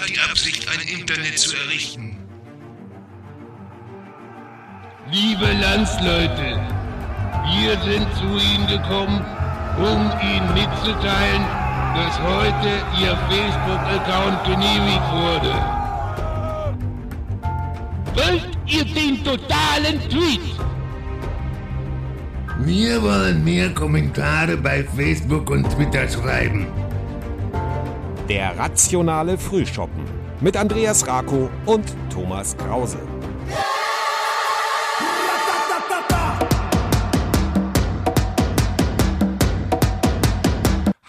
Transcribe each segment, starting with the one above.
hat die Absicht, ein Internet zu errichten. Liebe Landsleute, wir sind zu Ihnen gekommen, um Ihnen mitzuteilen, dass heute Ihr Facebook-Account genehmigt wurde. Wollt ihr den totalen Tweet? Wir wollen mehr Kommentare bei Facebook und Twitter schreiben. Der rationale Frühschoppen mit Andreas Rako und Thomas Krause.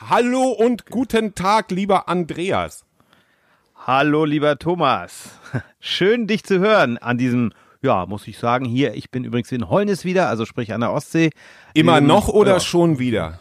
Hallo und guten Tag, lieber Andreas. Hallo, lieber Thomas. Schön, dich zu hören an diesem, ja, muss ich sagen, hier, ich bin übrigens in Holnis wieder, also sprich an der Ostsee. Immer Ähm, noch oder ja. schon wieder?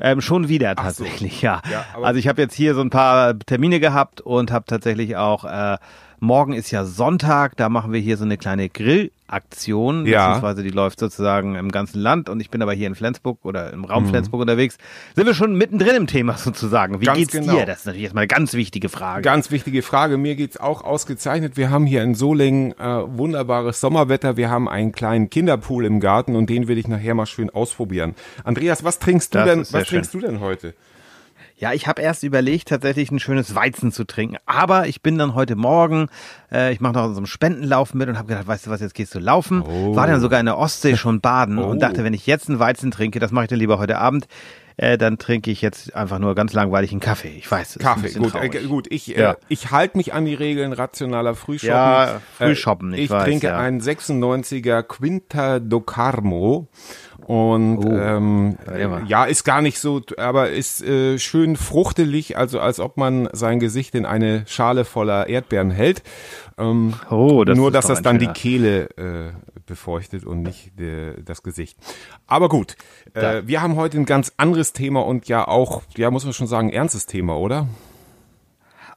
Ähm, schon wieder Ach so. tatsächlich, ja. Ja, also ich habe jetzt hier so ein paar Termine gehabt und habe tatsächlich auch, äh, morgen ist ja Sonntag, da machen wir hier so eine kleine Grillaktion, Ja. beziehungsweise die läuft sozusagen im ganzen Land und ich bin aber hier in Flensburg oder im Mhm. Raum Flensburg unterwegs. Sind wir schon mittendrin im Thema sozusagen. Wie Ganz geht's genau. dir? Das ist natürlich erstmal eine ganz wichtige Frage. Ganz wichtige Frage. Mir geht's auch ausgezeichnet. Wir haben hier in Solingen äh, wunderbares Sommerwetter. Wir haben einen kleinen Kinderpool im Garten und den will ich nachher mal schön ausprobieren. Andreas, was trinkst du Das denn? Was trinkst du denn heute? Ja, ich habe erst überlegt, tatsächlich ein schönes Weizen zu trinken. Aber ich bin dann heute Morgen, äh, ich mache noch so einen Spendenlauf mit und habe gedacht, weißt du was, jetzt gehst du laufen. Oh. War dann sogar in der Ostsee schon baden Oh. und dachte, wenn ich jetzt einen Weizen trinke, das mache ich dann lieber heute Abend, äh, dann trinke ich jetzt einfach nur ganz langweilig einen Kaffee. Ich weiß, Kaffee, gut, äh, gut. Ich, Ja. äh, ich halte mich an die Regeln rationaler Frühshoppen. Ja, Frühshoppen, Äh, ich ich weiß, trinke ja. einen 96er Quinta do Carmo. Und ähm, Oh. Ja, mal. ja, ist gar nicht so, aber ist äh, schön fruchtelig, also als ob man sein Gesicht in eine Schale voller Erdbeeren hält. Ähm, Oh, das nur, dass das dann die Kehle äh, befeuchtet und nicht de, das Gesicht. Aber gut, äh, wir haben heute ein ganz anderes Thema und ja auch, ja, muss man schon sagen, ernstes Thema, oder?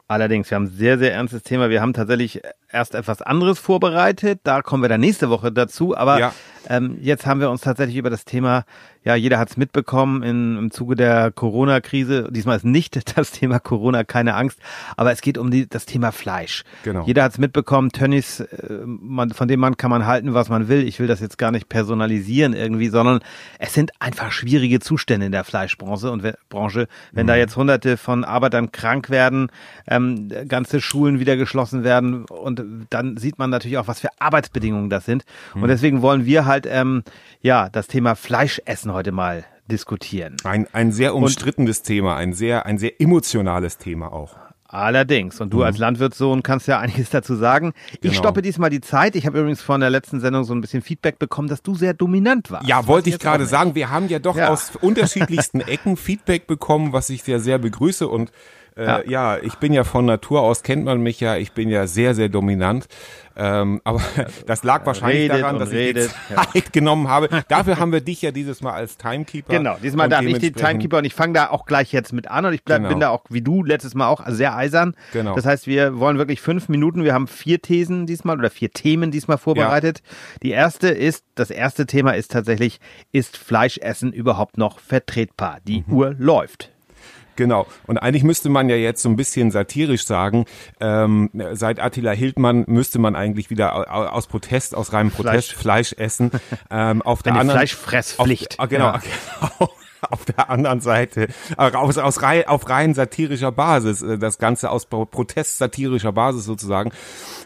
Allerdings, wir haben ein sehr, sehr ernstes Thema. Wir haben tatsächlich erst etwas anderes vorbereitet. Da kommen wir dann nächste Woche dazu. Aber Ja. ähm, jetzt haben wir uns tatsächlich über das Thema, ja, jeder hat es mitbekommen in, im Zuge der Corona-Krise. Diesmal ist nicht das Thema Corona, keine Angst. Aber es geht um die, das Thema Fleisch. Genau. Jeder hat es mitbekommen. Tönnies, äh, man, von dem Mann kann man halten, was man will. Ich will das jetzt gar nicht personalisieren irgendwie, sondern es sind einfach schwierige Zustände in der Fleischbranche. Und we- Branche, wenn Mhm. da jetzt hunderte von Arbeitern krank werden, ähm, ganze Schulen wieder geschlossen werden und dann sieht man natürlich auch, was für Arbeitsbedingungen das sind. Mhm. Und deswegen wollen wir halt ähm, ja das Thema Fleischessen heute mal diskutieren. Ein, ein sehr umstrittenes Thema, ein sehr, ein sehr emotionales Thema auch. Allerdings. Und du als Landwirtssohn kannst ja einiges dazu sagen. Ich Mhm. Genau. stoppe diesmal die Zeit. Ich habe übrigens von der letzten Sendung so ein bisschen Feedback bekommen, dass du sehr dominant warst. Ja, wollte ich gerade sagen, wir haben ja doch Ja. aus unterschiedlichsten Ecken Feedback bekommen, was ich sehr, sehr begrüße und äh, ja. Ja. ich bin ja von Natur aus, kennt man mich ja, ich bin ja sehr, sehr dominant. Ähm, aber das lag wahrscheinlich redet daran, dass redet, ich die Zeit genommen habe. Dafür haben wir dich ja dieses Mal als Timekeeper. Genau, diesmal Und darf ich die Timekeeper und ich fange da auch gleich jetzt mit an und ich bleib, Genau. bin da auch wie du letztes Mal auch sehr eisern. Genau. Das heißt, wir wollen wirklich fünf Minuten. Wir haben vier Thesen diesmal oder vier Themen diesmal vorbereitet. Die erste ist, das erste Thema ist tatsächlich, ist Fleischessen überhaupt noch vertretbar? Die Mhm. Uhr läuft. Genau. Und eigentlich müsste man ja jetzt so ein bisschen satirisch sagen, ähm, seit Attila Hildmann müsste man eigentlich wieder au- au- aus Protest, aus reinem Protest Fleisch, essen. Ähm, auf der Eine anderen Fleischfresspflicht. Auf, ah, genau. Ja. genau. Auf der anderen Seite, äh, aus, aus rei, auf rein satirischer Basis, äh, das Ganze aus Pro- Protest satirischer Basis sozusagen.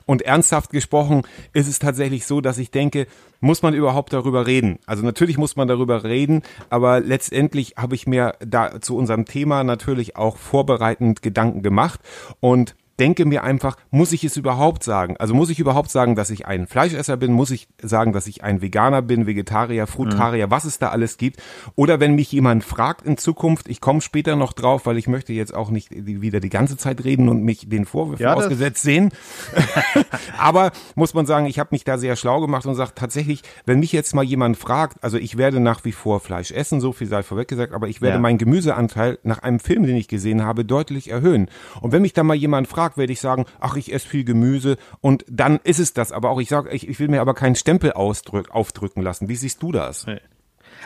Und ernsthaft gesprochen ist es tatsächlich so, dass ich denke, muss man überhaupt darüber reden? Also natürlich muss man darüber reden, aber letztendlich habe ich mir da zu unserem Thema natürlich auch vorbereitend Gedanken gemacht und denke mir einfach, muss ich es überhaupt sagen? Also muss ich überhaupt sagen, dass ich ein Fleischesser bin? Muss ich sagen, dass ich ein Veganer bin, Vegetarier, Frutarier, was es da alles gibt? Oder wenn mich jemand fragt in Zukunft, ich komme später noch drauf, weil ich möchte jetzt auch nicht wieder die ganze Zeit reden und mich den Vorwürfen Ja, ausgesetzt sehen. Aber muss man sagen, ich habe mich da sehr schlau gemacht und sagt tatsächlich, wenn mich jetzt mal jemand fragt, also ich werde nach wie vor Fleisch essen, so viel sei vorweg gesagt, aber ich werde Ja. meinen Gemüseanteil nach einem Film, den ich gesehen habe, deutlich erhöhen. Und wenn mich da mal jemand fragt, werde ich sagen, ach, ich esse viel Gemüse und dann ist es das. Aber auch ich sage, ich, ich will mir aber keinen Stempel ausdrück, aufdrücken lassen. Wie siehst du das?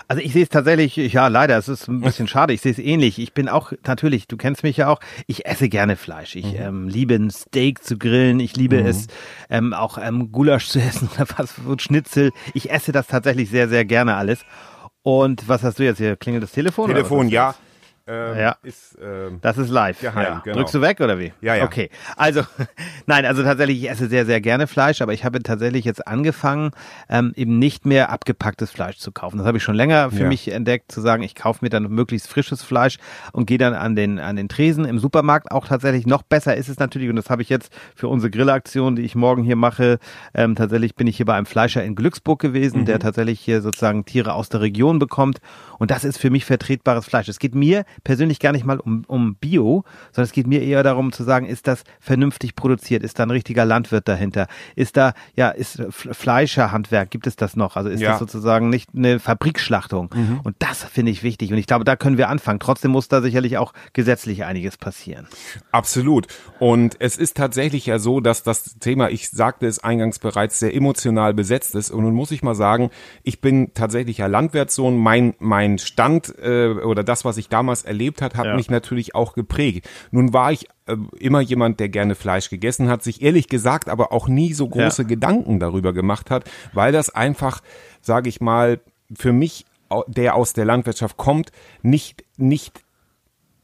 Also ich sehe es tatsächlich, ja leider, es ist ein bisschen schade, ich sehe es ähnlich. Ich bin auch, natürlich, du kennst mich ja auch, ich esse gerne Fleisch. Ich mhm. ähm, liebe ein Steak zu grillen, ich liebe mhm. es ähm, auch ähm, Gulasch zu essen oder was, so Schnitzel. Ich esse das tatsächlich sehr, sehr gerne alles. Und was hast du jetzt hier? Klingelt das Telefon? Telefon, ja. Ähm, ja. Ist, ähm, das ist live. Geheim, ja. genau. Drückst du weg oder wie? Ja, ja. Okay. Also, nein, also tatsächlich, ich esse sehr, sehr gerne Fleisch, aber ich habe tatsächlich jetzt angefangen, ähm, eben nicht mehr abgepacktes Fleisch zu kaufen. Das habe ich schon länger für ja. mich entdeckt, zu sagen, ich kaufe mir dann möglichst frisches Fleisch und gehe dann an den, an den Tresen im Supermarkt. Auch tatsächlich noch besser ist es natürlich, und das habe ich jetzt für unsere Grillaktion, die ich morgen hier mache, ähm, tatsächlich bin ich hier bei einem Fleischer in Glücksburg gewesen, mhm. der tatsächlich hier sozusagen Tiere aus der Region bekommt. Und das ist für mich vertretbares Fleisch. Es geht mir persönlich gar nicht mal um, um Bio, sondern es geht mir eher darum zu sagen, ist das vernünftig produziert? Ist da ein richtiger Landwirt dahinter? Ist da, ja, ist Fleischerhandwerk, gibt es das noch? Also ist ja. das sozusagen nicht eine Fabrikschlachtung? Mhm. Und das finde ich wichtig. Und ich glaube, da können wir anfangen. Trotzdem muss da sicherlich auch gesetzlich einiges passieren. Absolut. Und es ist tatsächlich ja so, dass das Thema, ich sagte es eingangs bereits, sehr emotional besetzt ist. Und nun muss ich mal sagen, ich bin tatsächlich ja Landwirtssohn. Mein, mein Stand äh, oder das, was ich damals erlebt hat, hat ja. mich natürlich auch geprägt. Nun war ich äh, immer jemand, der gerne Fleisch gegessen hat, sich ehrlich gesagt aber auch nie so große ja. Gedanken darüber gemacht hat, weil das einfach, sage ich mal, für mich, der aus der Landwirtschaft kommt, nicht, nicht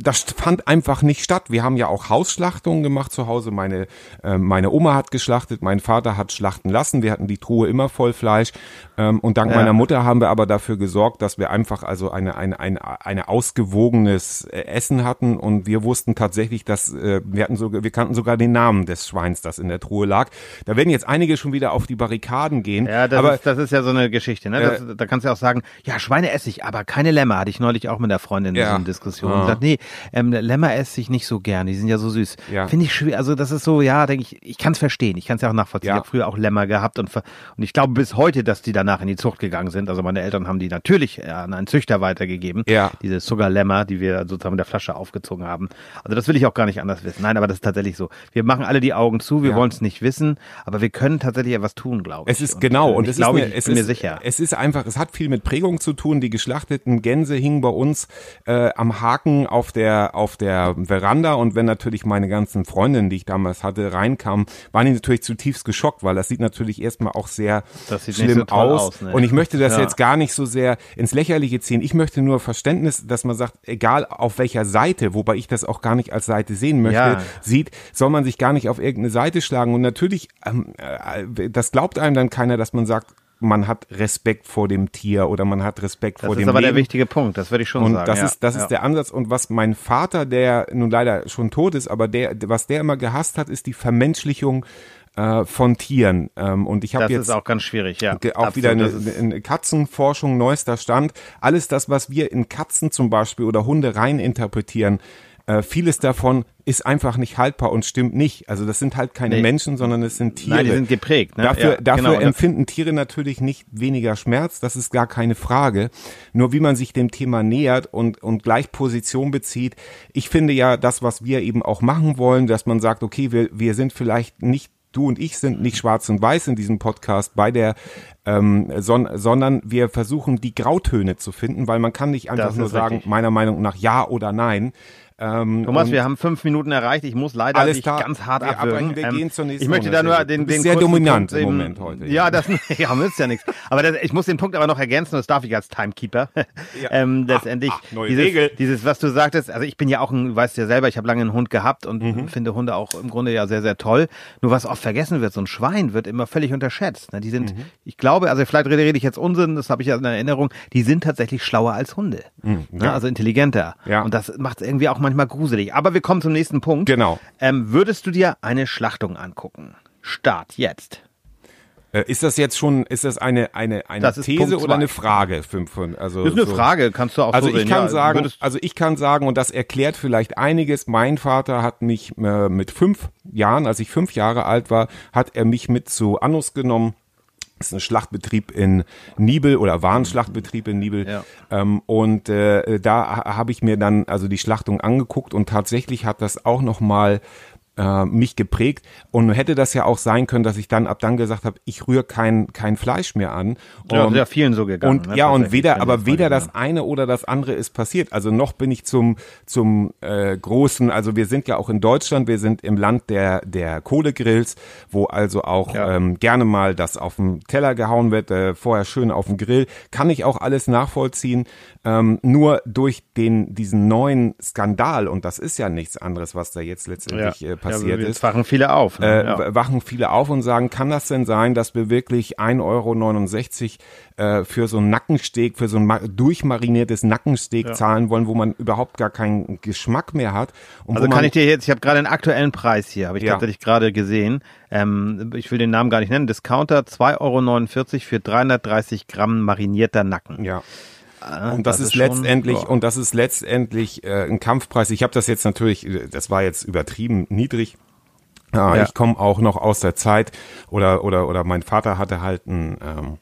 das fand einfach nicht statt. Wir haben ja auch Hausschlachtungen gemacht zu Hause. Meine, äh, meine Oma hat geschlachtet, mein Vater hat schlachten lassen. Wir hatten die Truhe immer voll Fleisch. Ähm, und dank ja. meiner Mutter haben wir aber dafür gesorgt, dass wir einfach also eine, eine, eine, eine ausgewogenes äh, Essen hatten. Und wir wussten tatsächlich, dass äh, wir hatten sogar, wir kannten sogar den Namen des Schweins, das in der Truhe lag. Da werden jetzt einige schon wieder auf die Barrikaden gehen. Ja, das, aber, ist, das ist ja so eine Geschichte. Ne? Das, äh, da kannst du auch sagen, ja, Schweine esse ich, aber keine Lämmer. Hatte ich neulich auch mit der Freundin ja. in so einer Diskussion. Ja. Und gesagt, nee, ähm, Lämmer esse ich nicht so gern, die sind ja so süß. Ja. Finde ich schwer, also das ist so, ja, denke ich, ich kann es verstehen, ich kann es ja auch nachvollziehen. Ja. Ich habe früher auch Lämmer gehabt und, und ich glaube bis heute, dass die danach in die Zucht gegangen sind. Also meine Eltern haben die natürlich äh, an einen Züchter weitergegeben, ja. diese Sugar-Lämmer, die wir sozusagen mit der Flasche aufgezogen haben. Also das will ich auch gar nicht anders wissen. Nein, aber das ist tatsächlich so. Wir machen alle die Augen zu, wir ja. wollen es nicht wissen, aber wir können tatsächlich etwas tun, glaube ich. Es ist und, genau, und, es glaube, ist mir, ich bin ist, mir sicher. Es ist einfach, es hat viel mit Prägung zu tun. Die geschlachteten Gänse hingen bei uns äh, am Haken auf der auf der Veranda und wenn natürlich meine ganzen Freundinnen, die ich damals hatte, reinkamen, waren die natürlich zutiefst geschockt, weil das sieht natürlich erstmal auch sehr schlimm so aus. aus ne? Und ich möchte das ja. jetzt gar nicht so sehr ins Lächerliche ziehen. Ich möchte nur Verständnis, dass man sagt, egal auf welcher Seite, wobei ich das auch gar nicht als Seite sehen möchte, ja. sieht, soll man sich gar nicht auf irgendeine Seite schlagen. Und natürlich, ähm, äh, das glaubt einem dann keiner, dass man sagt, man hat Respekt vor dem Tier oder man hat Respekt das vor dem Leben. Das ist aber der wichtige Punkt, das würde ich schon und sagen. Das ja. ist, das ja. ist der Ansatz. Und was mein Vater, der nun leider schon tot ist, aber der, was der immer gehasst hat, ist die Vermenschlichung äh, von Tieren. Ähm, und ich habe jetzt ist auch ganz schwierig, ja. Auch Absolut, wieder eine, eine Katzenforschung, neuester Stand. Alles das, was wir in Katzen zum Beispiel oder Hunde rein interpretieren, äh, vieles davon ist einfach nicht haltbar und stimmt nicht. Also das sind halt keine nee. Menschen, sondern es sind Tiere. Nein, die sind geprägt. Ne? Dafür, ja, dafür genau. empfinden Tiere natürlich nicht weniger Schmerz, das ist gar keine Frage. Nur wie man sich dem Thema nähert und, und gleich Position bezieht. Ich finde ja das, was wir eben auch machen wollen, dass man sagt, okay, wir, wir sind vielleicht nicht du und ich sind nicht schwarz und weiß in diesem Podcast bei der, ähm, son sondern wir versuchen die Grautöne zu finden, weil man kann nicht einfach nur sagen, richtig. meiner Meinung nach ja oder nein, ähm, Thomas, wir haben fünf Minuten erreicht. Ich muss leider alles klar. ganz hart wir abwürgen. Wir ähm, gehen zur nächsten ich möchte da nur den, den sehr dominant im Moment heute. Ja, das ja, nützt ja nichts. Aber das, ich muss den Punkt aber noch ergänzen. Das darf ich als Timekeeper. Ja. ähm, letztendlich ach, ach, neue dieses, Regel. dieses, was du sagtest. Also ich bin ja auch ein, du weißt ja selber, ich habe lange einen Hund gehabt und mhm. finde Hunde auch im Grunde ja sehr, sehr toll. Nur was oft vergessen wird, so ein Schwein wird immer völlig unterschätzt. Ne? Die sind, mhm. ich glaube, also vielleicht rede, rede ich jetzt Unsinn, das habe ich ja in Erinnerung. Die sind tatsächlich schlauer als Hunde. Mhm. Ne? Also intelligenter. Ja. Und das macht es irgendwie auch manchmal gruselig. Aber wir kommen zum nächsten Punkt. Genau. Ähm, würdest du dir eine Schlachtung angucken? Start jetzt. Äh, ist das jetzt schon, ist das eine, eine, eine das These oder eine Frage? Also das ist eine so. Frage, kannst du auch also so ich sehen. kann ja, sagen, also ich kann sagen, und das erklärt vielleicht einiges, mein Vater hat mich äh, mit fünf Jahren, als ich fünf Jahre alt war, hat er mich mit zu Annus genommen das ist ein Schlachtbetrieb in Nibel oder war ein Schlachtbetrieb in Nibel. Ja. Ähm, und äh, da habe ich mir dann also die Schlachtung angeguckt und tatsächlich hat das auch noch mal äh, mich geprägt. Und hätte das ja auch sein können, dass ich dann ab dann gesagt habe, ich rühre kein, kein Fleisch mehr an. Ja, Und- sehr vielen so gegangen. und ne, ja, und weder, aber weder das eine oder das andere ist passiert. Also noch bin ich zum, zum äh, großen, also wir sind ja auch in Deutschland, wir sind im Land der, der Kohlegrills, wo also auch Ja. ähm, gerne mal das auf den Teller gehauen wird, äh, vorher schön auf den Grill. Kann ich auch alles nachvollziehen. Ähm, nur durch den, diesen neuen Skandal, und das ist ja nichts anderes, was da jetzt letztendlich äh, passiert ja, ist wachen viele auf. Ne? äh, ja. wachen viele auf und sagen, kann das denn sein, dass wir wirklich 1,69 Euro äh, für so ein Nackensteak, für so ein ma- durchmariniertes Nackensteak zahlen wollen, wo man überhaupt gar keinen Geschmack mehr hat. Und Also kann ich dir jetzt, ich habe gerade einen aktuellen Preis hier, habe ich Ja. tatsächlich gerade gesehen. Ähm, ich will den Namen gar nicht nennen. Discounter 2,49 Euro für 330 Gramm marinierter Nacken. ja. Ah, Und das, ist, schon- letztendlich ja. und das ist letztendlich äh, ein Kampfpreis. Ich habe das jetzt natürlich, äh, das war jetzt übertrieben niedrig. Ah, Ja. Ich komme auch noch aus der Zeit oder oder oder mein Vater hatte halt einen, ähm,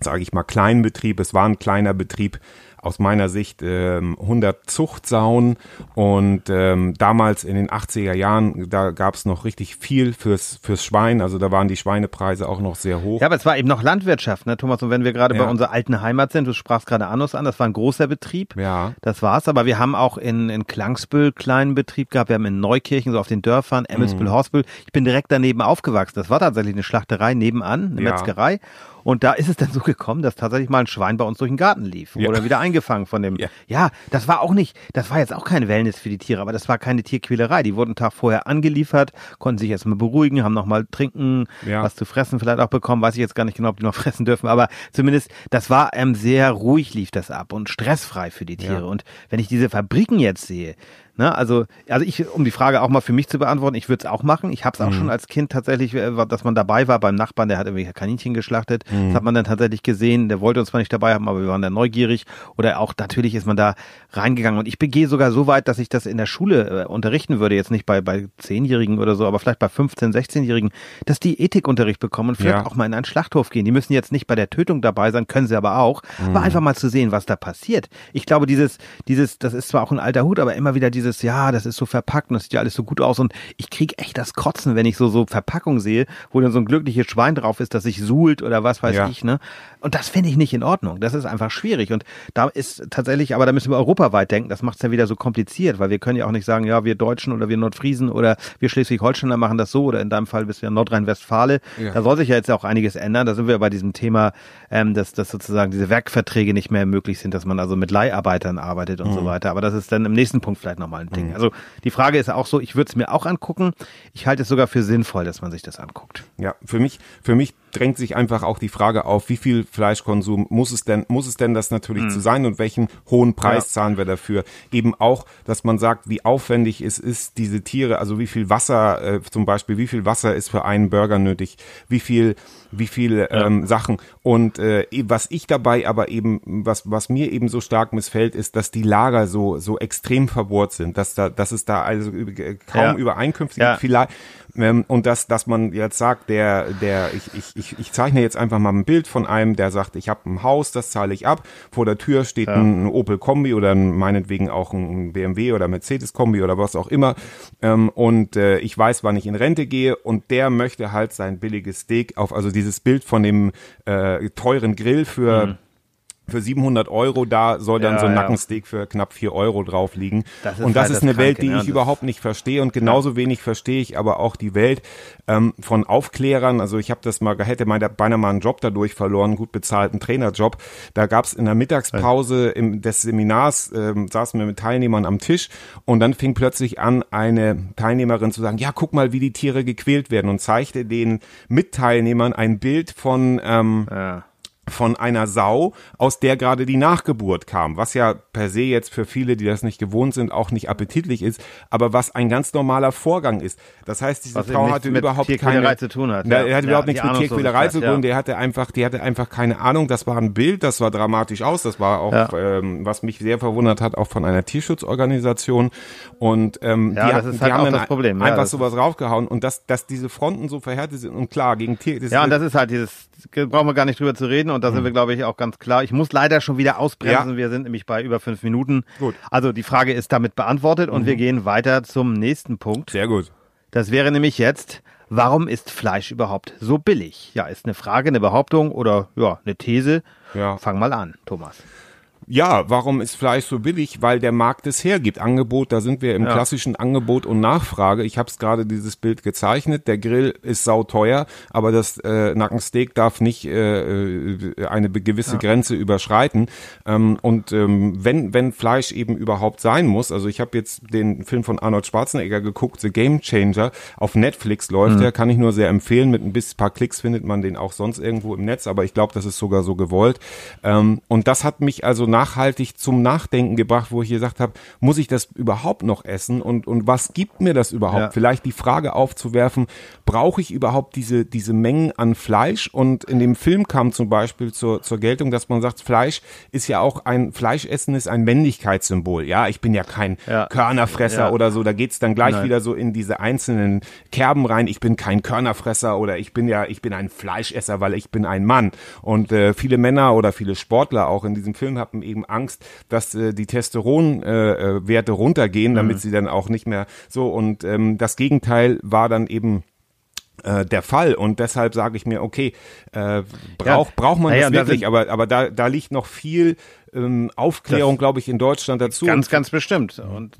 sage ich mal, kleinen Betrieb. Es war ein kleiner Betrieb. Aus meiner Sicht ähm, 100 Zuchtsauen und ähm, damals in den 80er Jahren, da gab es noch richtig viel fürs fürs Schwein. Also da waren die Schweinepreise auch noch sehr hoch. Ja, aber es war eben noch Landwirtschaft, ne, Thomas? Und wenn wir gerade Ja. bei unserer alten Heimat sind, du sprachst gerade Anus an, das war ein großer Betrieb. Ja. Das war's. Aber wir haben auch in, in Klangsbüll kleinen Betrieb gehabt. Wir haben in Neukirchen, so auf den Dörfern, Mhm. Emmelsbüll, Horsbüll. Ich bin direkt daneben aufgewachsen. Das war tatsächlich eine Schlachterei nebenan, eine Ja. Metzgerei. Und da ist es dann so gekommen, dass tatsächlich mal ein Schwein bei uns durch den Garten lief. Ja. Oder wieder eingefangen von dem. Ja. Ja. das war auch nicht, das war jetzt auch keine Wellness für die Tiere, aber das war keine Tierquälerei. Die wurden einen Tag vorher angeliefert, konnten sich erstmal beruhigen, haben nochmal trinken, Ja. was zu fressen vielleicht auch bekommen. Weiß ich jetzt gar nicht genau, ob die noch fressen dürfen, aber zumindest, das war ähm, sehr ruhig lief das ab und stressfrei für die Tiere. Und wenn ich diese Fabriken jetzt sehe, ne, also, also ich, um die Frage auch mal für mich zu beantworten, ich würde es auch machen. Ich habe es auch schon als Kind tatsächlich, äh, dass man dabei war beim Nachbarn, der hat irgendwie Kaninchen geschlachtet. Das hat man dann tatsächlich gesehen. Der wollte uns zwar nicht dabei haben, aber wir waren dann neugierig. Oder auch natürlich ist man da reingegangen. Und ich begehe sogar so weit, dass ich das in der Schule äh, unterrichten würde, jetzt nicht bei, bei Zehnjährigen oder so, aber vielleicht bei 15-, 16-Jährigen, dass die Ethikunterricht bekommen und vielleicht Ja. auch mal in einen Schlachthof gehen. Die müssen jetzt nicht bei der Tötung dabei sein, können sie aber auch. Aber einfach mal zu sehen, was da passiert. Ich glaube, dieses, dieses, das ist zwar auch ein alter Hut, aber immer wieder dieses, ja, das ist so verpackt und das sieht ja alles so gut aus und ich krieg echt das Kotzen, wenn ich so, so Verpackung sehe, wo dann so ein glückliches Schwein drauf ist, das sich suhlt oder was weiß Ja. ich, ne? Und das finde ich nicht in Ordnung. Das ist einfach schwierig und da ist tatsächlich, aber da müssen wir europaweit denken, das macht es ja wieder so kompliziert, weil wir können ja auch nicht sagen, ja, wir Deutschen oder wir Nordfriesen oder wir Schleswig-Holsteiner machen das so oder in deinem Fall bist du ja Nordrhein-Westfale. Ja. Da soll sich ja jetzt auch einiges ändern. Da sind wir bei diesem Thema, ähm, dass, dass sozusagen diese Werkverträge nicht mehr möglich sind, dass man also mit Leiharbeitern arbeitet und so Mhm. weiter. Aber das ist dann im nächsten Punkt vielleicht nochmal ein Ding. Also die Frage ist auch so, ich würde es mir auch angucken. Ich halte es sogar für sinnvoll, dass man sich das anguckt. Ja, für mich, für mich drängt sich einfach auch die Frage auf, wie viel Fleischkonsum muss es denn, muss es denn das natürlich zu sein und welchen hohen Preis Ja. zahlen wir dafür? Eben auch, dass man sagt, wie aufwendig es ist, diese Tiere, also wie viel Wasser, äh, zum Beispiel, wie viel Wasser ist für einen Burger nötig, wie viel, wie viel ähm, Sachen. Und äh, was ich dabei aber eben, was, was mir eben so stark missfällt, ist, dass die Lager so, so extrem verbohrt sind, dass da, dass es da also äh, kaum Ja. Übereinkünfte Ja. gibt. Vielleicht, und dass, dass man jetzt sagt, der, der, ich, ich, ich, ich zeichne jetzt einfach mal ein Bild von einem, der sagt, ich habe ein Haus, das zahle ich ab. Vor der Tür steht ein, ein Opel Kombi oder ein, meinetwegen auch ein BMW oder Mercedes Kombi oder was auch immer. Ähm, und äh, ich weiß, wann ich in Rente gehe und der möchte halt sein billiges Steak auf, also dieses Bild von dem äh, teuren Grill für für 700 Euro, da soll dann Ja, so ein ja. Nackensteak für knapp 4 Euro drauf liegen. Das und das halt ist das eine Welt, Kranke, die ne? ich überhaupt nicht verstehe. Und genauso wenig verstehe ich aber auch die Welt ähm, von Aufklärern. Also ich habe das mal, hätte meine, beinahe mal einen Job dadurch verloren, einen gut bezahlten Trainerjob. Da gab es in der Mittagspause im, des Seminars, ähm, saßen wir mit Teilnehmern am Tisch und dann fing plötzlich an, eine Teilnehmerin zu sagen, ja, guck mal, wie die Tiere gequält werden und zeigte den Mitteilnehmern ein Bild von ähm, Ja. Von einer Sau, aus der gerade die Nachgeburt kam, was ja per se jetzt für viele, die das nicht gewohnt sind, auch nicht appetitlich ist, aber was ein ganz normaler Vorgang ist. Das heißt, diese Was Frau nichts hatte mit überhaupt keine zu tun hat, ja. Er hatte Ja, überhaupt nichts mit Tierquälerei zu tun. ja. Der hatte einfach, die hatte einfach keine Ahnung. Das war ein Bild, das war dramatisch aus. Das war auch, Ja. ähm, was mich sehr verwundert hat, auch von einer Tierschutzorganisation. Und ähm, die, das ist die halt haben das Problem, ja, einfach sowas raufgehauen und dass, dass diese Fronten so verhärtet sind und klar gegen Tier. Ja, und das ist halt dieses, brauchen wir gar nicht drüber zu reden und da sind wir, glaube ich, auch ganz klar. Ich muss leider schon wieder ausbremsen. Ja. Wir sind nämlich bei über fünf Minuten. Gut. Also die Frage ist damit beantwortet und wir gehen weiter zum nächsten Punkt. sehr gut. Das wäre nämlich jetzt, warum ist Fleisch überhaupt so billig? Ja, ist eine Frage, eine Behauptung oder ja, eine These. Ja. Fang mal an, Thomas. Ja, warum ist Fleisch so billig? Weil der Markt es hergibt. Angebot, da sind wir im Ja. klassischen Angebot und Nachfrage. Ich habe es gerade dieses Bild gezeichnet. Der Grill ist sauteuer, aber das äh, Nackensteak darf nicht äh, äh, eine gewisse Grenze überschreiten. Ähm, und ähm, wenn wenn Fleisch eben überhaupt sein muss, also ich habe jetzt den Film von Arnold Schwarzenegger geguckt, The Game Changer, auf Netflix läuft der, kann ich nur sehr empfehlen. Mit ein bisschen paar Klicks findet man den auch sonst irgendwo im Netz, aber ich glaube, das ist sogar so gewollt. Ähm, und das hat mich also nachhaltig zum Nachdenken gebracht, wo ich gesagt habe, muss ich das überhaupt noch essen und, und was gibt mir das überhaupt? Ja. Vielleicht die Frage aufzuwerfen, brauche ich überhaupt diese, diese Mengen an Fleisch? Und in dem Film kam zum Beispiel zur, zur Geltung, dass man sagt, Fleisch ist ja auch ein, Fleischessen ist ein Männlichkeitssymbol. Ja, ich bin ja kein Ja. Körnerfresser Ja. oder so, da geht's dann gleich Nein. wieder so in diese einzelnen Kerben rein. Ich bin kein Körnerfresser oder ich bin ja, ich bin ein Fleischesser, weil ich bin ein Mann. Und äh, viele Männer oder viele Sportler auch in diesem Film hatten eben Angst, dass äh, die Testosteronwerte äh, Werte runtergehen, damit sie dann auch nicht mehr so. Und ähm, das Gegenteil war dann eben äh, der Fall und deshalb sage ich mir, okay, äh, braucht Ja. braucht man Naja, das da wirklich, sind- aber aber da da liegt noch viel ähm, Aufklärung, glaube ich, in Deutschland dazu. Ganz, ganz bestimmt. Und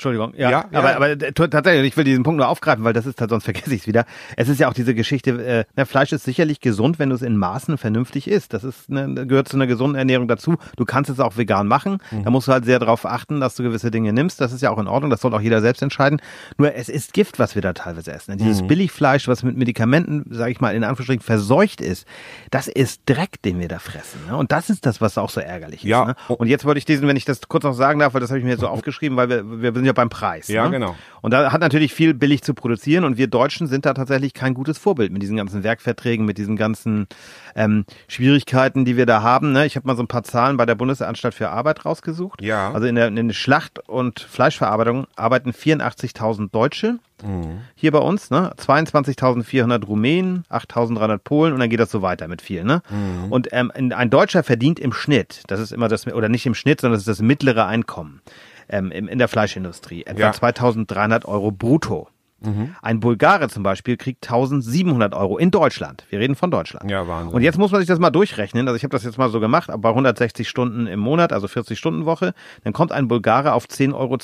Entschuldigung, ja, Ja, ja. aber, aber äh, tatsächlich, ich will diesen Punkt nur aufgreifen, weil das ist, sonst vergesse ich es wieder. Es ist ja auch diese Geschichte, äh, na, Fleisch ist sicherlich gesund, wenn du es in Maßen vernünftig isst. Das ist eine, gehört zu einer gesunden Ernährung dazu. Du kannst es auch vegan machen. Da musst du halt sehr darauf achten, dass du gewisse Dinge nimmst. Das ist ja auch in Ordnung. Das soll auch jeder selbst entscheiden. Nur es ist Gift, was wir da teilweise essen. Dieses Billigfleisch, was mit Medikamenten, sage ich mal, in Anführungsstrichen verseucht ist, das ist Dreck, den wir da fressen. Ne? Und das ist das, was auch so ärgerlich ist. Ja. Ne? Und jetzt wollte ich diesen, wenn ich das kurz noch sagen darf, weil das habe ich mir jetzt so aufgeschrieben, weil wir, wir sind ja beim Preis. Ja, ne? genau. Und da hat natürlich viel billig zu produzieren und wir Deutschen sind da tatsächlich kein gutes Vorbild mit diesen ganzen Werkverträgen, mit diesen ganzen ähm, Schwierigkeiten, die wir da haben. Ne? Ich habe mal so ein paar Zahlen bei der Bundesanstalt für Arbeit rausgesucht. Ja. Also in der, in der Schlacht- und Fleischverarbeitung arbeiten 84.000 Deutsche. Hier bei uns, ne? 22.400 Rumänen, 8.300 Polen und dann geht das so weiter mit vielen, ne? Und ähm, ein ein Deutscher verdient im Schnitt, das ist immer das, oder nicht im Schnitt, sondern das ist das mittlere Einkommen ähm, im- in der Fleischindustrie, etwa Ja. 2.300 Euro brutto. Mhm. Ein Bulgare zum Beispiel kriegt 1700 Euro in Deutschland. Wir reden von Deutschland. Ja, Wahnsinn. Und jetzt muss man sich das mal durchrechnen. Also ich habe das jetzt mal so gemacht, aber bei 160 Stunden im Monat, also 40 Stunden Woche, dann kommt ein Bulgare auf 10,62 Euro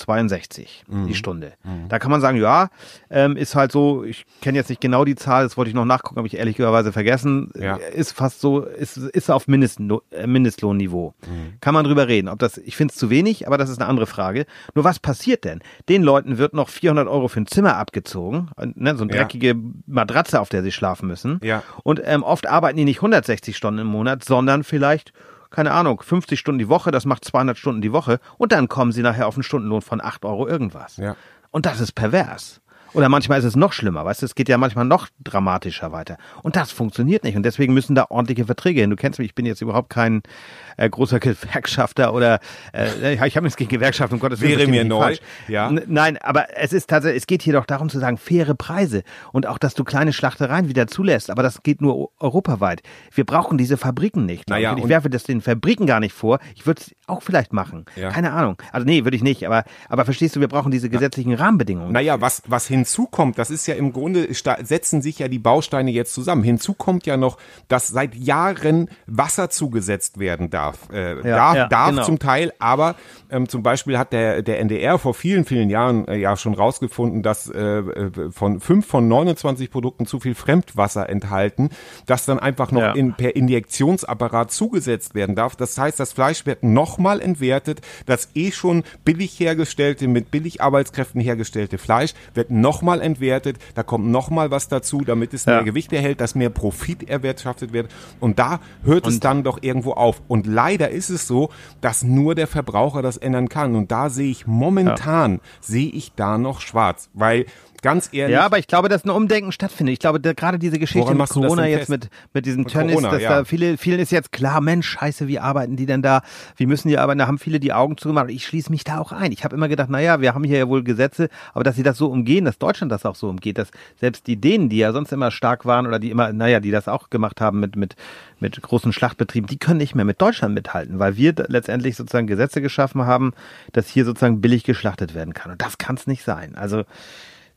Mhm. die Stunde. Da kann man sagen, ja, ähm, ist halt so, ich kenne jetzt nicht genau die Zahl, das wollte ich noch nachgucken, habe ich ehrlicherweise vergessen. Ja. Ist fast so, ist, ist auf Mindestlo äh, Mindestlohnniveau. Mhm. Kann man drüber reden. Ob das, ich finde es zu wenig, aber das ist eine andere Frage. Nur was passiert denn? Den Leuten wird noch 400 Euro für ein Zimmer abgezogen, ne, so eine Ja. dreckige Matratze, auf der sie schlafen müssen. Ja. Und ähm, oft arbeiten die nicht 160 Stunden im Monat, sondern vielleicht, keine Ahnung, 50 Stunden die Woche, das macht 200 Stunden die Woche und dann kommen sie nachher auf einen Stundenlohn von 8 Euro irgendwas. Ja. Und das ist pervers. Oder manchmal ist es noch schlimmer, weißt du, es geht ja manchmal noch dramatischer weiter. Und das funktioniert nicht. Und deswegen müssen da ordentliche Verträge hin. Du kennst mich, ich bin jetzt überhaupt kein äh, großer Gewerkschafter oder äh, ich habe nichts gegen Gewerkschaften, um Gottes Willen. Wäre mir neu, falsch. ja. N nein, aber es ist tatsächlich, es geht hier doch darum zu sagen, faire Preise und auch, dass du kleine Schlachtereien wieder zulässt. Aber das geht nur europaweit. Wir brauchen diese Fabriken nicht. Naja, ich werfe das den Fabriken gar nicht vor. Ich würde es auch vielleicht machen. Ja. Keine Ahnung. Also nee, würde ich nicht. Aber, aber verstehst du, wir brauchen diese gesetzlichen Rahmenbedingungen. Naja, was, was hinzukommt, das ist ja im Grunde, setzen sich ja die Bausteine jetzt zusammen. Hinzu kommt ja noch, dass seit Jahren Wasser zugesetzt werden darf. Äh, darf ja, darf genau. zum Teil, aber ähm, zum Beispiel hat der, der NDR vor vielen, vielen Jahren äh, ja schon rausgefunden, dass äh, äh, von fünf von 29 Produkten zu viel Fremdwasser enthalten, das dann einfach noch Ja. in, per Injektionsapparat zugesetzt werden darf. Das heißt, das Fleisch wird nochmal entwertet. Das eh schon billig hergestellte, mit billig Arbeitskräften hergestellte Fleisch wird nochmal entwertet. Da kommt nochmal was dazu, damit es mehr Ja. Gewicht erhält, dass mehr Profit erwirtschaftet wird. Und da hört es Und- dann doch irgendwo auf. Und leider ist es so, dass nur der Verbraucher das ändern kann. Und da sehe ich momentan, sehe ich da noch schwarz. Weil ganz ehrlich, Ja, aber ich glaube, dass ein Umdenken stattfindet. Ich glaube, da, gerade diese Geschichte mit Corona jetzt mit, mit diesem Tennis, Corona, dass ja. da viele, vielen ist jetzt klar, Mensch, scheiße, wie arbeiten die denn da? Wie müssen die arbeiten? Da haben viele die Augen zugemacht. Ich schließe mich da auch ein. Ich habe immer gedacht, naja, wir haben hier ja wohl Gesetze, aber dass sie das so umgehen, dass Deutschland das auch so umgeht, dass selbst die Dänen, die ja sonst immer stark waren oder die immer, naja, die das auch gemacht haben mit, mit, mit großen Schlachtbetrieben, die können nicht mehr mit Deutschland mithalten, weil wir letztendlich sozusagen Gesetze geschaffen haben, dass hier sozusagen billig geschlachtet werden kann. Und das kann es nicht sein. Also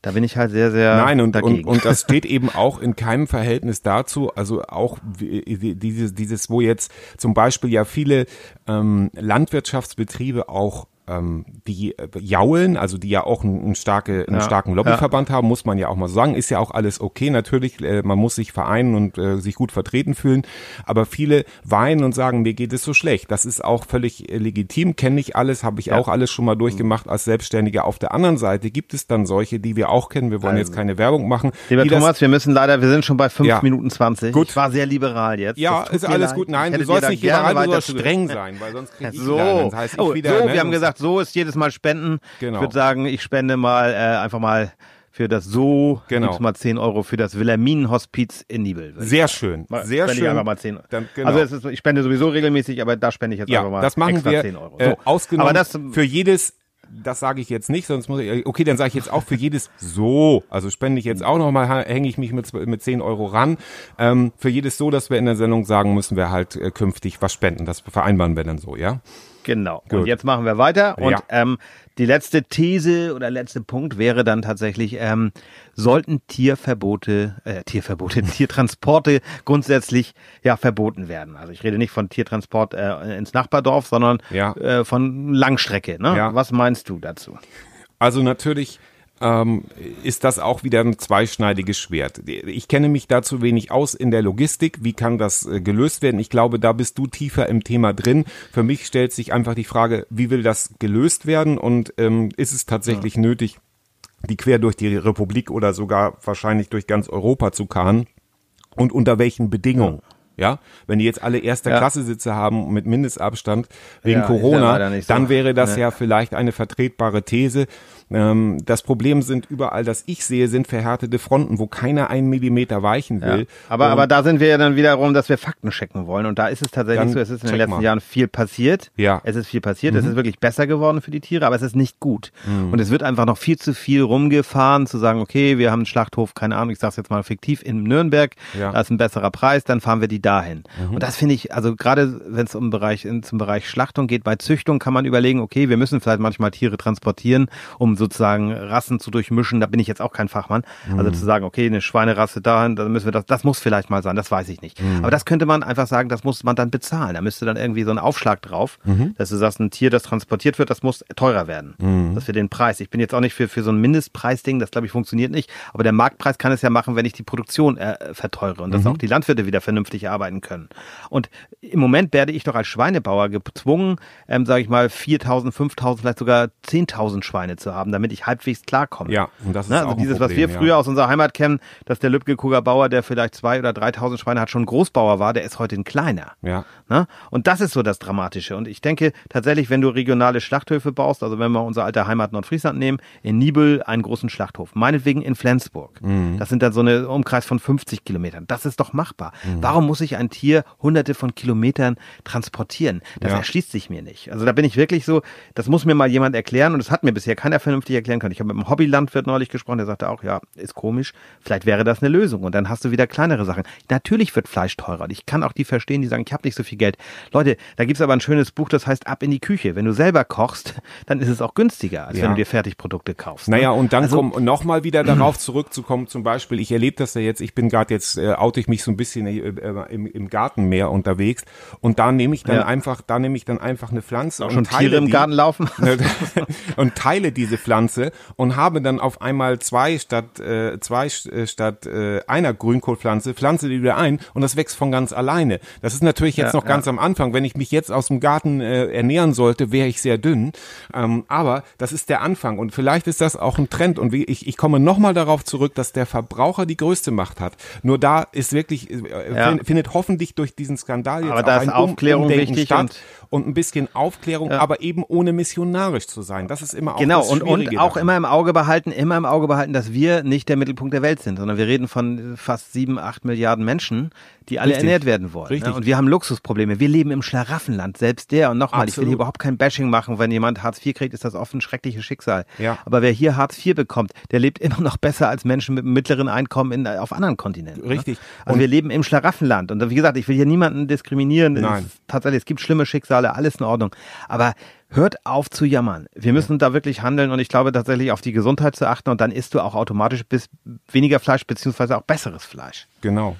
Da bin ich halt sehr, sehr Nein, und, dagegen. und, und das steht eben auch in keinem Verhältnis dazu, also auch wie- dieses, dieses, wo jetzt zum Beispiel ja viele ähm, Landwirtschaftsbetriebe auch ähm, die äh, jaulen, also die ja auch einen, einen, starke, einen Ja, starken Lobbyverband haben, muss man ja auch mal sagen, ist ja auch alles okay, natürlich, äh, man muss sich vereinen und äh, sich gut vertreten fühlen, aber viele weinen und sagen, mir geht es so schlecht. Das ist auch völlig äh, legitim, kenne ich alles, habe ich Ja. auch alles schon mal durchgemacht als Selbstständiger. Auf der anderen Seite gibt es dann solche, die wir auch kennen, wir wollen jetzt keine Werbung machen. Lieber die das- Thomas, wir müssen leider, wir sind schon bei fünf Ja. Minuten zwanzig. Gut. Ich war sehr liberal jetzt. Ja, ist alles leid. gut. Nein, Ich du sollst nicht liberal, du sollst streng sein, weil sonst krieg ich So, wieder, das heißt ich oh, wieder, so ne, wir haben gesagt, so ist jedes Mal spenden. Genau. Ich würde sagen, ich spende mal äh, einfach mal für das So, Genau. gibt's mal 10 Euro für das Wilhelminenhospiz in Nibel. Sehr schön, Mal- sehr schön. Ich einfach mal 10 Dann, genau. Also ist, ich spende sowieso regelmäßig, aber da spende ich jetzt ja, einfach mal das machen extra wir 10 Euro. Äh, So. ausgenommen aber das, für jedes das sage ich jetzt nicht, sonst muss ich, okay, dann sage ich jetzt auch für jedes so, also spende ich jetzt auch nochmal, hänge ich mich mit, mit 10 Euro ran. Ähm, für jedes so, dass wir in der Sendung sagen, müssen wir halt äh, künftig was spenden. Das vereinbaren wir dann so, ja? Genau. Gut. Und jetzt machen wir weiter. Und Ja. ähm, die letzte These oder letzte Punkt wäre dann tatsächlich, ähm, sollten Tierverbote, äh, Tierverbote, Tiertransporte grundsätzlich ja verboten werden. Also ich rede nicht von Tiertransport äh, ins Nachbardorf, sondern Ja. äh, von Langstrecke. Ne? Ja. Was meinst du dazu? Also natürlich ähm, ist das auch wieder ein zweischneidiges Schwert. Ich kenne mich da zu wenig aus in der Logistik. Wie kann das äh, gelöst werden? Ich glaube, da bist du tiefer im Thema drin. Für mich stellt sich einfach die Frage, wie will das gelöst werden und ähm, ist es tatsächlich nötig, die quer durch die Republik oder sogar wahrscheinlich durch ganz Europa zu karren und unter welchen Bedingungen? Ja, wenn die jetzt alle erster Ja. Klasse Sitze haben mit Mindestabstand wegen Ja, ja Corona, nicht so. dann wäre das Nee. ja vielleicht eine vertretbare These. Ähm, das Problem sind überall, das ich sehe, sind verhärtete Fronten, wo keiner einen Millimeter weichen will. Ja. Aber, Und- aber da sind wir ja dann wiederum, dass wir Fakten checken wollen. Und da ist es tatsächlich so, es ist in den letzten mal. Jahren viel passiert. Ja. Mhm. Es ist viel passiert. Es ist wirklich besser geworden für die Tiere, aber es ist nicht gut. Und es wird einfach noch viel zu viel rumgefahren, zu sagen, okay, wir haben einen Schlachthof, keine Ahnung, ich sage jetzt mal fiktiv, in Nürnberg, Ja. da ist ein besserer Preis, dann fahren wir die dahin. Mhm. Und das finde ich, also gerade wenn es um Bereich, in, zum Bereich Schlachtung geht, bei Züchtung kann man überlegen, okay, wir müssen vielleicht manchmal Tiere transportieren, um sozusagen Rassen zu durchmischen. Da bin ich jetzt auch kein Fachmann. Also zu sagen, okay, eine Schweinerasse dahin, dann müssen wir das, das muss vielleicht mal sein, das weiß ich nicht. Aber das könnte man einfach sagen, das muss man dann bezahlen. Da müsste dann irgendwie so ein Aufschlag drauf, dass du sagst, ein Tier, das transportiert wird, das muss teurer werden. Dass wir den Preis. Ich bin jetzt auch nicht für, für so ein Mindestpreisding, das glaube ich funktioniert nicht. Aber der Marktpreis kann es ja machen, wenn ich die Produktion äh, verteure und dass auch die Landwirte wieder vernünftig arbeiten können. Und im Moment werde ich doch als Schweinebauer gezwungen, ähm, sage ich mal, 4.000, 5.000, vielleicht sogar 10.000 Schweine zu haben, damit ich halbwegs klarkomme. Ja, und das ist Ne, auch also ein dieses, was Problem, wir ja. früher aus unserer Heimat kennen, dass der Lübcke-Kuger Bauer, der vielleicht zwei oder 3.000 Schweine hat, schon Großbauer war, der ist heute ein kleiner. Ja. Ne? Und das ist so das Dramatische. Und ich denke tatsächlich, wenn du regionale Schlachthöfe baust, also wenn wir unsere alte Heimat Nordfriesland nehmen, in Nibel einen großen Schlachthof, meinetwegen in Flensburg. Mhm. Das sind dann so eine Umkreis von 50 Kilometern. Das ist doch machbar. Mhm. Warum muss ich ein Tier hunderte von Kilometern transportieren? Das Ja. erschließt sich mir nicht. Also da bin ich wirklich so, das muss mir mal jemand erklären und das hat mir bisher keiner vernünftig erklären können. Ich habe mit einem Hobbylandwirt neulich gesprochen, der sagte auch, ja, ist komisch, vielleicht wäre das eine Lösung und dann hast du wieder kleinere Sachen. Natürlich wird Fleisch teurer und ich kann auch die verstehen, die sagen, ich habe nicht so viel Geld. Leute, da gibt's aber ein schönes Buch, das heißt Ab in die Küche. Wenn du selber kochst, dann ist es auch günstiger, als Ja. wenn du dir Fertigprodukte kaufst. ne? Naja, und dann Also- komm nochmal wieder darauf zurückzukommen, zum Beispiel, ich erlebe das ja jetzt, ich bin gerade jetzt, äh, oute ich mich so ein bisschen äh, äh, im, im Garten mehr unterwegs und da nehme ich dann Ja. einfach, da nehme ich dann einfach eine Pflanze und schon teile Tiere im die, Garten laufen. und teile diese Pflanze und habe dann auf einmal zwei statt äh, zwei äh, statt äh, einer Grünkohlpflanze, pflanze die wieder ein und das wächst von ganz alleine. Das ist natürlich jetzt Ja, noch ganz am Anfang. Wenn ich mich jetzt aus dem Garten äh, ernähren sollte, wäre ich sehr dünn. Ähm, aber das ist der Anfang und vielleicht ist das auch ein Trend. Und wie, ich, ich komme nochmal darauf zurück, dass der Verbraucher die größte Macht hat. Nur da ist wirklich, äh, Ja. fin- findet hoffentlich durch diesen Skandal jetzt Aber auch da ist Um- Aufklärung Umdenken wichtig statt und- und ein bisschen Aufklärung, aber eben ohne missionarisch zu sein. Das ist immer auch Genau, und, und auch daran. immer im Auge behalten, immer im Auge behalten, dass wir nicht der Mittelpunkt der Welt sind, sondern wir reden von fast sieben, acht Milliarden Menschen, die alle Richtig. ernährt werden wollen. Richtig. Ne? Und wir haben Luxusprobleme. Wir leben im Schlaraffenland, selbst der. Und nochmal, ich will hier überhaupt kein Bashing machen. Wenn jemand Hartz IV kriegt, ist das oft ein schreckliches Schicksal. Ja. Aber wer hier Hartz IV bekommt, der lebt immer noch besser als Menschen mit einem mittleren Einkommen in, auf anderen Kontinenten. Richtig. Ne? Also Und- wir leben im Schlaraffenland. Und wie gesagt, ich will hier niemanden diskriminieren. Es Nein. ist tatsächlich, es gibt schlimme Schicksale, alles in Ordnung. Aber hört auf zu jammern. Wir müssen da wirklich handeln und ich glaube tatsächlich auf die Gesundheit zu achten und dann isst du auch automatisch bis weniger Fleisch beziehungsweise auch besseres Fleisch. Genau.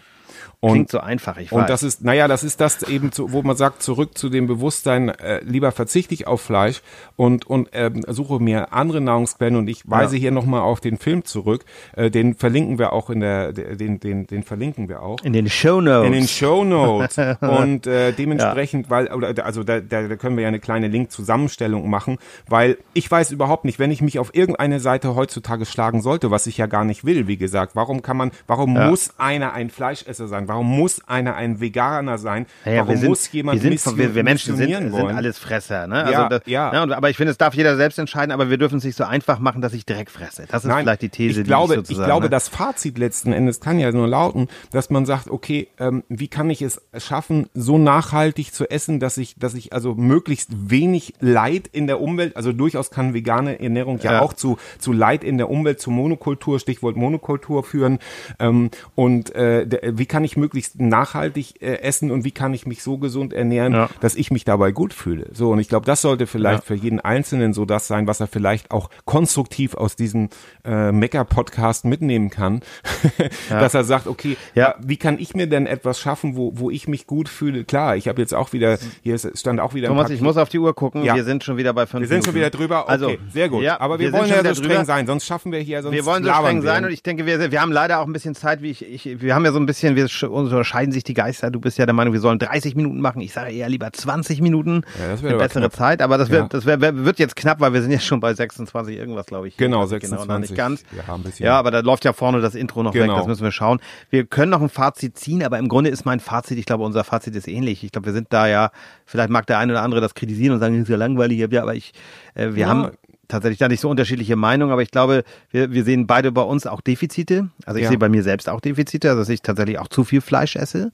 Und, Klingt so einfach, ich weiß. Und das ist, naja, das ist das eben, zu, wo man sagt, zurück zu dem Bewusstsein, äh, lieber verzichte ich auf Fleisch und, und ähm, suche mir andere Nahrungsquellen und ich weise ja. hier nochmal auf den Film zurück. Äh, den verlinken wir auch in der, den, den, den verlinken wir auch. In den Show Notes. In den Show Notes. und äh, dementsprechend, ja. weil, oder, also da, da, da können wir ja eine kleine Link-Zusammenstellung machen, weil ich weiß überhaupt nicht, wenn ich mich auf irgendeine Seite heutzutage schlagen sollte, was ich ja gar nicht will, wie gesagt, warum kann man, warum ja. muss einer ein Fleischesser sein? Warum muss einer ein Veganer sein? Ja, Warum sind, muss jemand wir, sind, wir, wir Menschen sind, sind, alles Fresser, ne? Also ja, das, ja. Ne? Aber ich finde, es darf jeder selbst entscheiden, aber wir dürfen es nicht so einfach machen, dass ich direkt fresse. Das ist Nein, vielleicht die These, ich glaube, die ich sozusagen, Ich glaube, ne? das Fazit letzten Endes kann ja nur lauten, dass man sagt, okay, ähm, wie kann ich es schaffen, so nachhaltig zu essen, dass ich, dass ich also möglichst wenig Leid in der Umwelt, also durchaus kann vegane Ernährung ja, Ja. auch zu, zu Leid in der Umwelt, zu Monokultur, Stichwort Monokultur führen. Ähm, und äh, wie kann ich möglichst nachhaltig äh, essen und wie kann ich mich so gesund ernähren, Ja. dass ich mich dabei gut fühle. So, und ich glaube, das sollte vielleicht Ja. für jeden Einzelnen so das sein, was er vielleicht auch konstruktiv aus diesem äh, Mecker-Podcast mitnehmen kann. Dass er sagt, okay, Ja. wie kann ich mir denn etwas schaffen, wo, wo ich mich gut fühle? Klar, ich habe jetzt auch wieder, hier stand auch wieder Thomas, ich muss auf die Uhr gucken. Ja. Wir sind schon wieder bei fünf wir sind schon Minuten. wieder drüber, okay, Also, sehr gut. Ja, Aber wir, wir wollen schon ja so streng drüber. sein, sonst schaffen wir hier, sonst Wir wollen so streng sein und ich denke, wir, wir haben leider auch ein bisschen Zeit, wie ich, ich wir haben ja so ein bisschen, wir unterscheiden sich die Geister. Du bist ja der Meinung, wir sollen 30 Minuten machen. Ich sage eher lieber 20 Minuten. Ja, das wäre eine bessere knapp. Zeit, aber das, Ja. wird, das wär, wird jetzt knapp, weil wir sind jetzt schon bei 26 irgendwas, glaube ich. Genau, Also 26. noch nicht ganz. Haben ein bisschen- ja, aber da läuft ja vorne das Intro noch weg, Genau. das müssen wir schauen. Wir können noch ein Fazit ziehen, aber im Grunde ist mein Fazit, ich glaube, unser Fazit ist ähnlich. Ich glaube, wir sind da ja, vielleicht mag der eine oder andere das kritisieren und sagen, das ist ja langweilig, ja, aber ich, äh, wir Ja. haben tatsächlich da nicht so unterschiedliche Meinungen, aber ich glaube, wir, wir sehen beide bei uns auch Defizite. Also ich Ja. sehe bei mir selbst auch Defizite, also dass ich tatsächlich auch zu viel Fleisch esse,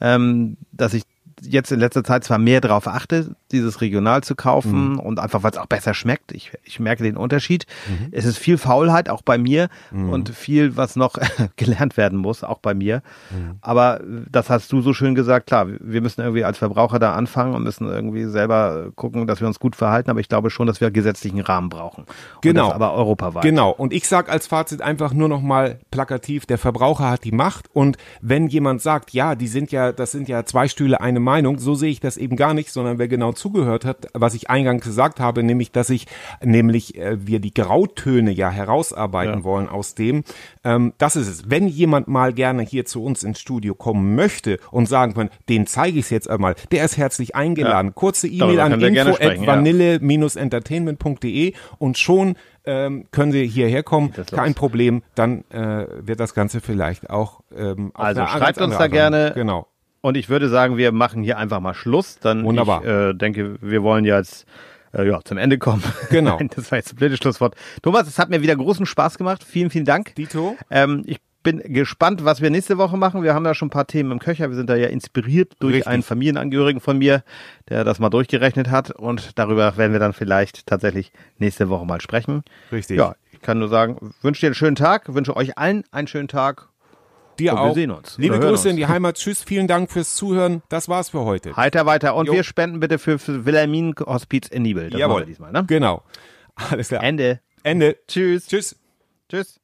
ähm, dass ich jetzt in letzter Zeit zwar mehr darauf achte, dieses regional zu kaufen und einfach, weil es auch besser schmeckt. Ich, ich merke den Unterschied. Es ist viel Faulheit, auch bei mir und viel, was noch gelernt werden muss, auch bei mir. Aber das hast du so schön gesagt, klar, wir müssen irgendwie als Verbraucher da anfangen und müssen irgendwie selber gucken, dass wir uns gut verhalten. Aber ich glaube schon, dass wir gesetzlichen Rahmen brauchen. Genau. Aber europaweit. Genau. Und ich sag als Fazit einfach nur noch mal plakativ, der Verbraucher hat die Macht und wenn jemand sagt, ja, die sind ja, das sind ja zwei Stühle eine Meinung, so sehe ich das eben gar nicht, sondern wer genau zugehört hat, was ich eingangs gesagt habe, nämlich, dass ich, nämlich äh, wir die Grautöne ja herausarbeiten Ja. wollen aus dem, ähm, das ist es. Wenn jemand mal gerne hier zu uns ins Studio kommen möchte und sagen kann, den zeige ich es jetzt einmal, der ist herzlich eingeladen. Kurze E-Mail an können wir gerne info sprechen, ja. vanille-entertainment.de und schon ähm, können Sie hierher kommen, kein Problem, dann äh, wird das Ganze vielleicht auch ähm, Also schreibt uns da gerne. Genau. Und ich würde sagen, wir machen hier einfach mal Schluss. Dann Wunderbar. Ich äh, denke, wir wollen jetzt äh, ja, zum Ende kommen. Genau. Das war jetzt ein blödes Schlusswort. Thomas, es hat mir wieder großen Spaß gemacht. Vielen, vielen Dank. Dito? Ähm, ich bin gespannt, was wir nächste Woche machen. Wir haben da schon ein paar Themen im Köcher. Wir sind da ja inspiriert durch Richtig. einen Familienangehörigen von mir, der das mal durchgerechnet hat. Und darüber werden wir dann vielleicht tatsächlich nächste Woche mal sprechen. Richtig. Ja, ich kann nur sagen, wünsche dir einen schönen Tag, wünsche euch allen einen schönen Tag. Dir Und wir auch. sehen uns Liebe Grüße in uns. die Heimat. Tschüss. Vielen Dank fürs Zuhören. Das war's für heute. Heiter weiter. Und Jo. wir spenden bitte für, für Wilhelmin Hospiz in Nibel. Das wir diesmal, ne? Genau. Alles klar. Ende. Ende. Tschüss. Tschüss. Tschüss.